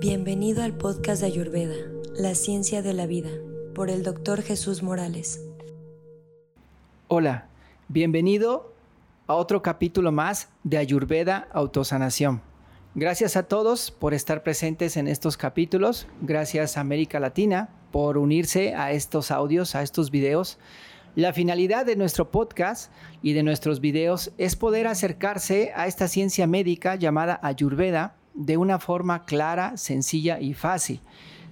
Bienvenido al podcast de Ayurveda, La Ciencia de la Vida, por el doctor Jesús Morales. Hola, bienvenido a otro capítulo más de Ayurveda Autosanación. Gracias a todos por estar presentes en estos capítulos. Gracias a América Latina por unirse a estos audios, a estos videos. La finalidad de nuestro podcast y de nuestros videos es poder acercarse a esta ciencia médica llamada Ayurveda de una forma clara, sencilla y fácil.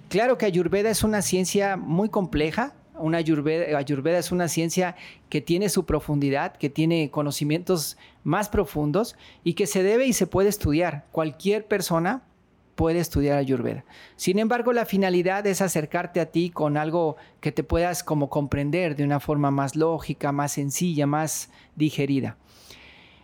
Claro que Ayurveda es una ciencia muy compleja, una Ayurveda, es una ciencia que tiene su profundidad, que tiene conocimientos más profundos y que se debe y se puede estudiar. Cualquier persona puede estudiar Ayurveda. Sin embargo, la finalidad es acercarte a ti con algo que te puedas como comprender de una forma más lógica, más sencilla, más digerida.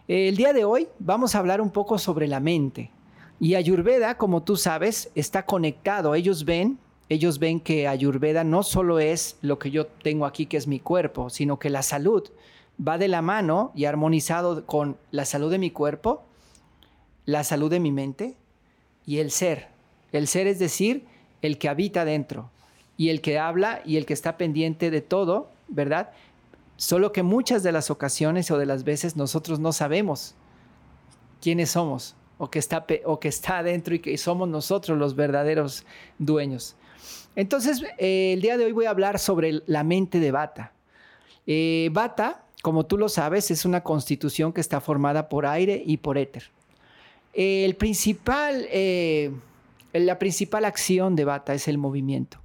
El día de hoy vamos a hablar un poco sobre la mente. Y Ayurveda, como tú sabes, está conectado. Ellos ven, ellos ven que Ayurveda no solo es lo que yo tengo aquí, que es mi cuerpo, sino que la salud va de la mano y armonizado con la salud de mi cuerpo, la salud de mi mente y el ser. El ser es decir, el que habita dentro y el que habla y el que está pendiente de todo, ¿verdad? Solo que muchas de las ocasiones o de las veces nosotros no sabemos quiénes somos o que está, o que está adentro y que somos nosotros los verdaderos dueños. Entonces, eh, el día de hoy voy a hablar sobre la mente de Bata. Eh, Bata, como tú lo sabes, es una constitución que está formada por aire y por éter. el principal, eh, la principal acción de Bata es el movimiento.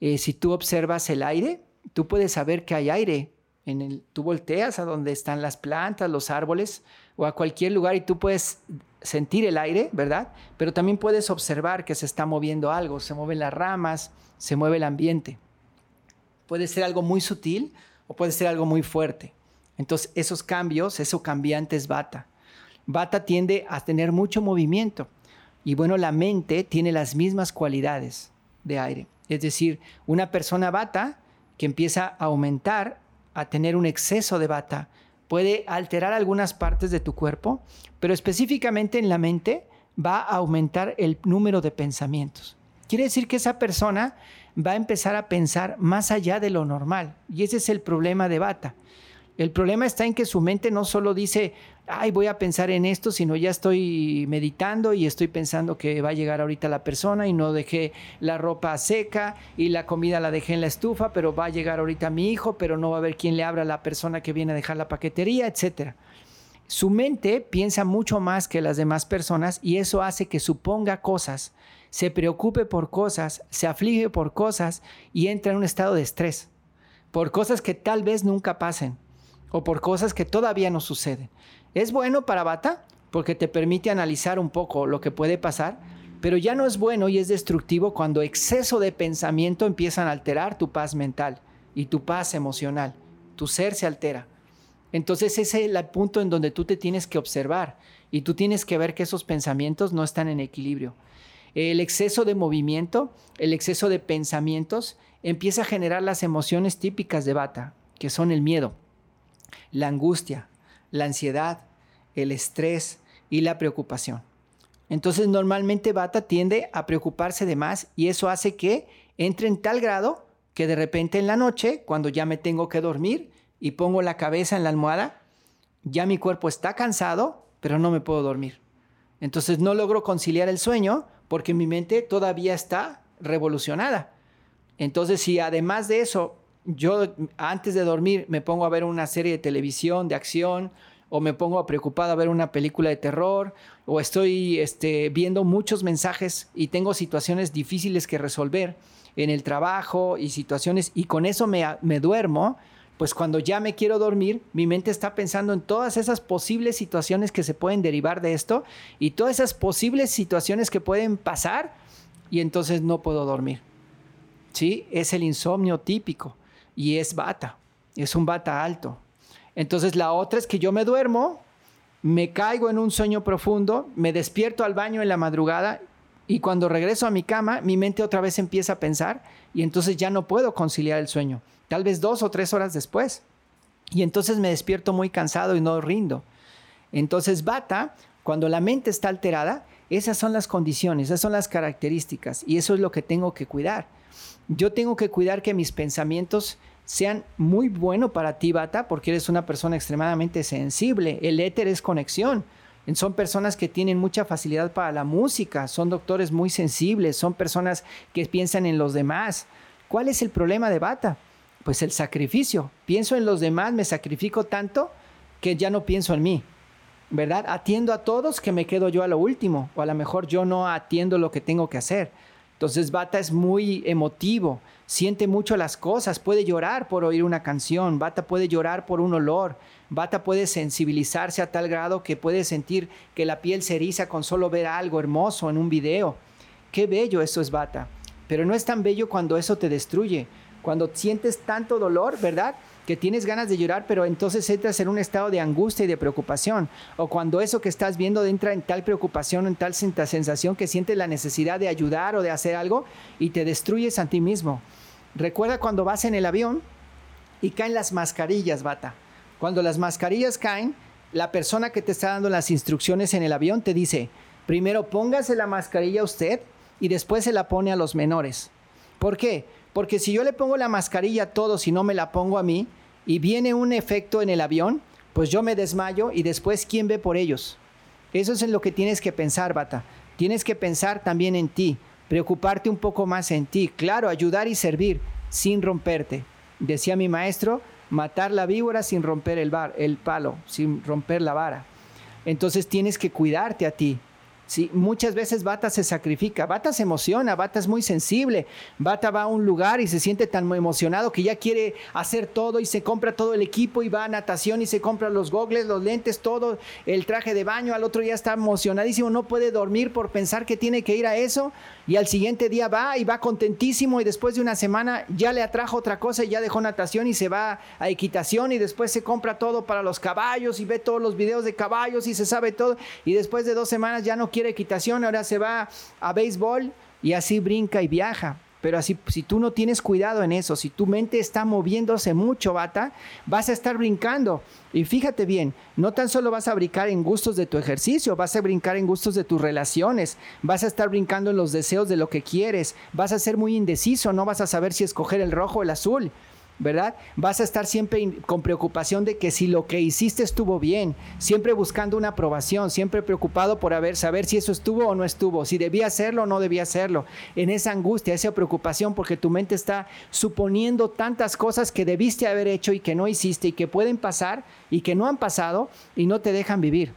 si tú observas el aire, tú puedes saber que hay aire. En el, tú volteas a donde están las plantas, los árboles o a cualquier lugar y tú puedes sentir el aire, ¿verdad? Pero también puedes observar que se está moviendo algo, se mueven las ramas, se mueve el ambiente. Puede ser algo muy sutil o puede ser algo muy fuerte. Entonces, esos cambios, eso cambiante es bata. Bata tiende a tener mucho movimiento y bueno, la mente tiene las mismas cualidades de aire. Es decir, una persona bata que empieza a aumentar, a tener un exceso de bata, puede alterar algunas partes de tu cuerpo, pero específicamente en la mente va a aumentar el número de pensamientos. Quiere decir que esa persona va a empezar a pensar más allá de lo normal. Y ese es el problema de Bata. El problema está en que su mente no solo dice, ay, voy a pensar en esto, sino ya estoy meditando y estoy pensando que va a llegar ahorita la persona y no dejé la ropa seca y la comida la dejé en la estufa, pero va a llegar ahorita mi hijo, pero no va a haber quien le abra a la persona que viene a dejar la paquetería, etc. Su mente piensa mucho más que las demás personas y eso hace que suponga cosas, se preocupe por cosas, se aflige por cosas y entra en un estado de estrés, por cosas que tal vez nunca pasen o por cosas que todavía no suceden. Es bueno para Bata porque te permite analizar un poco lo que puede pasar, pero ya no es bueno y es destructivo cuando exceso de pensamiento empiezan a alterar tu paz mental y tu paz emocional. Tu ser se altera. Entonces ese es el punto en donde tú te tienes que observar y tú tienes que ver que esos pensamientos no están en equilibrio. El exceso de movimiento, el exceso de pensamientos empieza a generar las emociones típicas de Bata, que son el miedo, la angustia, la ansiedad, el estrés y la preocupación. Entonces normalmente Bata tiende a preocuparse de más y eso hace que entre en tal grado que de repente en la noche, cuando ya me tengo que dormir y pongo la cabeza en la almohada, ya mi cuerpo está cansado, pero no me puedo dormir. Entonces no logro conciliar el sueño porque mi mente todavía está revolucionada. Entonces si además de eso yo antes de dormir me pongo a ver una serie de televisión de acción o me pongo preocupado a ver una película de terror o estoy este, viendo muchos mensajes y tengo situaciones difíciles que resolver en el trabajo y situaciones y con eso me, me duermo, pues cuando ya me quiero dormir, mi mente está pensando en todas esas posibles situaciones que se pueden derivar de esto y todas esas posibles situaciones que pueden pasar y entonces no puedo dormir. ¿Sí? Es el insomnio típico y es bata, es un bata alto. Entonces la otra es que yo me duermo, me caigo en un sueño profundo, me despierto al baño en la madrugada y cuando regreso a mi cama, mi mente otra vez empieza a pensar y entonces ya no puedo conciliar el sueño, tal vez dos o tres horas después. Y entonces me despierto muy cansado y no rindo. Entonces bata, cuando la mente está alterada, Esas son las condiciones, esas son las características y eso es lo que tengo que cuidar. Yo tengo que cuidar que mis pensamientos sean muy buenos para ti, Bata, porque eres una persona extremadamente sensible. El éter es conexión. Son personas que tienen mucha facilidad para la música, son doctores muy sensibles, son personas que piensan en los demás. ¿Cuál es el problema de Bata? Pues el sacrificio. Pienso en los demás, me sacrifico tanto que ya no pienso en mí. ¿Verdad? Atiendo a todos que me quedo yo a lo último, o a lo mejor yo no atiendo lo que tengo que hacer. Entonces Bata es muy emotivo, siente mucho las cosas, puede llorar por oír una canción, Bata puede llorar por un olor, Bata puede sensibilizarse a tal grado que puede sentir que la piel se eriza con solo ver algo hermoso en un video. Qué bello eso es Bata, pero no es tan bello cuando eso te destruye, cuando sientes tanto dolor, ¿verdad? Que tienes ganas de llorar, pero entonces entras en un estado de angustia y de preocupación. O cuando eso que estás viendo entra en tal preocupación, en tal sensación que sientes la necesidad de ayudar o de hacer algo y te destruyes a ti mismo. Recuerda cuando vas en el avión y caen las mascarillas, bata. Cuando las mascarillas caen, la persona que te está dando las instrucciones en el avión te dice, primero póngase la mascarilla a usted y después se la pone a los menores. ¿Por qué? Porque si yo le pongo la mascarilla a todos y no me la pongo a mí, y viene un efecto en el avión, pues yo me desmayo y después ¿quién ve por ellos? Eso es en lo que tienes que pensar, Bata. Tienes que pensar también en ti, preocuparte un poco más en ti, claro, ayudar y servir sin romperte. Decía mi maestro, matar la víbora sin romper el, bar, el palo, sin romper la vara. Entonces tienes que cuidarte a ti, Sí, muchas veces Bata se sacrifica, Bata se emociona, Bata es muy sensible, Bata va a un lugar y se siente tan emocionado que ya quiere hacer todo y se compra todo el equipo y va a natación y se compra los gogles, los lentes, todo, el traje de baño, al otro día está emocionadísimo, no puede dormir por pensar que tiene que ir a eso. Y al siguiente día va y va contentísimo y después de una semana ya le atrajo otra cosa y ya dejó natación y se va a equitación y después se compra todo para los caballos y ve todos los videos de caballos y se sabe todo. Y después de dos semanas ya no quiere equitación, ahora se va a béisbol y así brinca y viaja. Pero así, si tú no tienes cuidado en eso, si tu mente está moviéndose mucho, bata, vas a estar brincando. Y fíjate bien, no tan solo vas a brincar en gustos de tu ejercicio, vas a brincar en gustos de tus relaciones, vas a estar brincando en los deseos de lo que quieres, vas a ser muy indeciso, no vas a saber si escoger el rojo o el azul. ¿Verdad? Vas a estar siempre con preocupación de que si lo que hiciste estuvo bien, siempre buscando una aprobación, siempre preocupado por saber si eso estuvo o no estuvo, si debía hacerlo o no debía hacerlo, en esa angustia, esa preocupación, porque tu mente está suponiendo tantas cosas que debiste haber hecho y que no hiciste y que pueden pasar y que no han pasado y no te dejan vivir.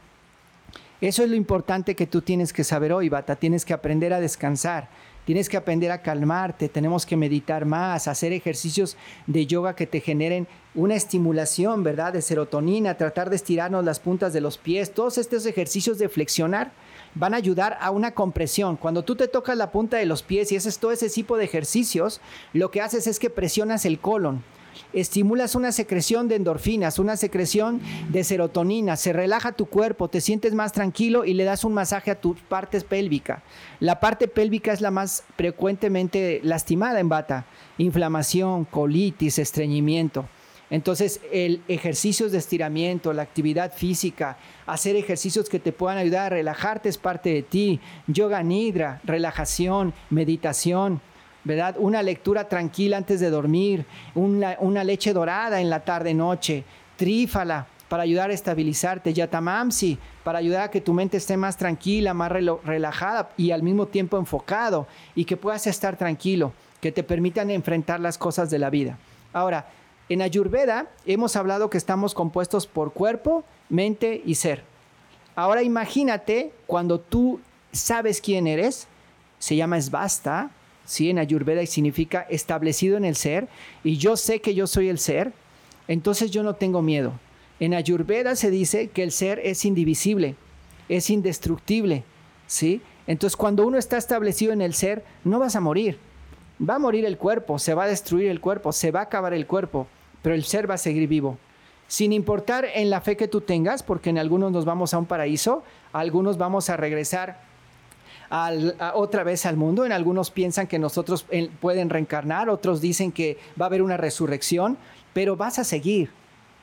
Eso es lo importante que tú tienes que saber hoy, Bata. Tienes que aprender a descansar Tienes que aprender a calmarte, tenemos que meditar más, hacer ejercicios de yoga que te generen una estimulación, ¿verdad? De serotonina, tratar de estirarnos las puntas de los pies. Todos estos ejercicios de flexionar van a ayudar a una compresión. Cuando tú te tocas la punta de los pies y haces todo ese tipo de ejercicios, lo que haces es que presionas el colon estimulas una secreción de endorfinas, una secreción de serotonina, se relaja tu cuerpo, te sientes más tranquilo y le das un masaje a tus partes pélvica. La parte pélvica es la más frecuentemente lastimada en bata, inflamación, colitis, estreñimiento. Entonces, el ejercicio de estiramiento, la actividad física, hacer ejercicios que te puedan ayudar a relajarte es parte de ti. Yoga nidra, relajación, meditación, ¿verdad? Una lectura tranquila antes de dormir, una, leche dorada en la tarde-noche, trífala para ayudar a estabilizarte, yatamamsi para ayudar a que tu mente esté más tranquila, más relajada y al mismo tiempo enfocado y que puedas estar tranquilo, que te permitan enfrentar las cosas de la vida. Ahora, en Ayurveda hemos hablado que estamos compuestos por cuerpo, mente y ser. Ahora imagínate cuando tú sabes quién eres, se llama Svasta, ¿sí? en Ayurveda y significa establecido en el ser, y yo sé que yo soy el ser, entonces yo no tengo miedo. En Ayurveda se dice que el ser es indivisible, es indestructible, ¿sí? Entonces cuando uno está establecido en el ser, no vas a morir. Va a morir el cuerpo, se va a destruir el cuerpo, se va a acabar el cuerpo, pero el ser va a seguir vivo. Sin importar en la fe que tú tengas, porque en algunos nos vamos a un paraíso, algunos vamos a regresar otra vez al mundo. En algunos piensan que nosotros pueden reencarnar, otros dicen que va a haber una resurrección, pero vas a seguir,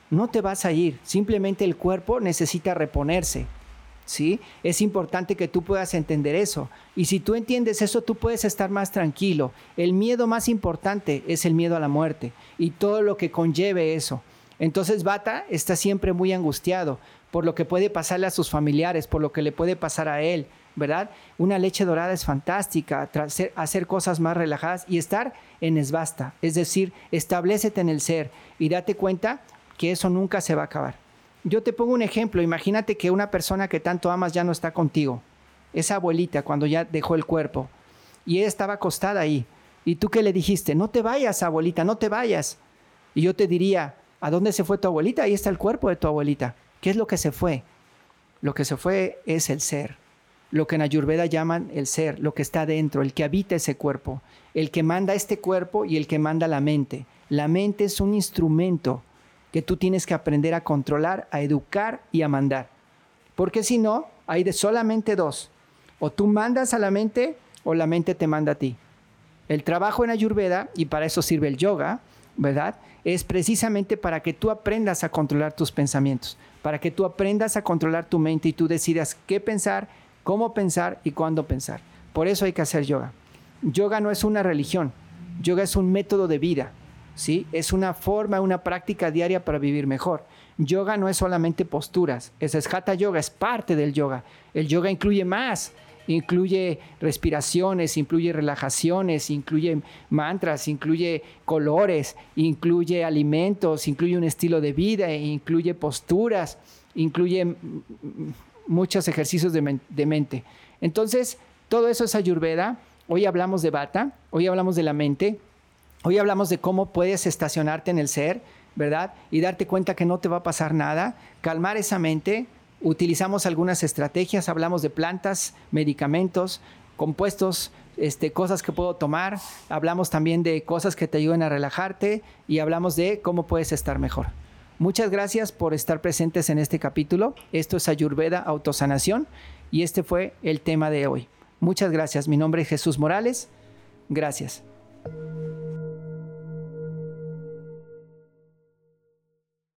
no te vas a ir, simplemente el cuerpo necesita reponerse. ¿sí? Es importante que tú puedas entender eso. Y si tú entiendes eso, tú puedes estar más tranquilo. El miedo más importante es el miedo a la muerte y todo lo que conlleve eso. Entonces Bata está siempre muy angustiado por lo que puede pasarle a sus familiares, por lo que le puede pasar a él, ¿verdad? Una leche dorada es fantástica, hacer cosas más relajadas y estar en esbasta, es decir, establecete en el ser y date cuenta que eso nunca se va a acabar. Yo te pongo un ejemplo, imagínate que una persona que tanto amas ya no está contigo, esa abuelita cuando ya dejó el cuerpo y ella estaba acostada ahí y tú qué le dijiste, no te vayas abuelita, no te vayas. Y yo te diría, ¿a dónde se fue tu abuelita? Ahí está el cuerpo de tu abuelita. ¿Qué es lo que se fue? Lo que se fue es el ser, lo que en Ayurveda llaman el ser, lo que está dentro, el que habita ese cuerpo, el que manda este cuerpo y el que manda la mente. La mente es un instrumento que tú tienes que aprender a controlar, a educar y a mandar. Porque si no, hay de solamente dos. O tú mandas a la mente o la mente te manda a ti. El trabajo en Ayurveda, y para eso sirve el yoga, ¿verdad? Es precisamente para que tú aprendas a controlar tus pensamientos, para que tú aprendas a controlar tu mente y tú decidas qué pensar, cómo pensar y cuándo pensar. Por eso hay que hacer yoga. Yoga no es una religión, yoga es un método de vida. ¿sí? Es una forma, una práctica diaria para vivir mejor. Yoga no es solamente posturas, es Hatha Yoga, es parte del yoga. El yoga incluye más, incluye respiraciones, incluye relajaciones, incluye mantras, incluye colores, incluye alimentos, incluye un estilo de vida, incluye posturas, incluye muchos ejercicios de, de mente. Entonces, todo eso es ayurveda. Hoy hablamos de bata, hoy hablamos de la mente, Hoy hablamos de cómo puedes estacionarte en el ser, ¿verdad? Y darte cuenta que no te va a pasar nada, calmar esa mente. Utilizamos algunas estrategias, hablamos de plantas, medicamentos, compuestos, este, cosas que puedo tomar, hablamos también de cosas que te ayuden a relajarte y hablamos de cómo puedes estar mejor. Muchas gracias por estar presentes en este capítulo. Esto es Ayurveda Autosanación y este fue el tema de hoy. Muchas gracias. Mi nombre es Jesús Morales. Gracias.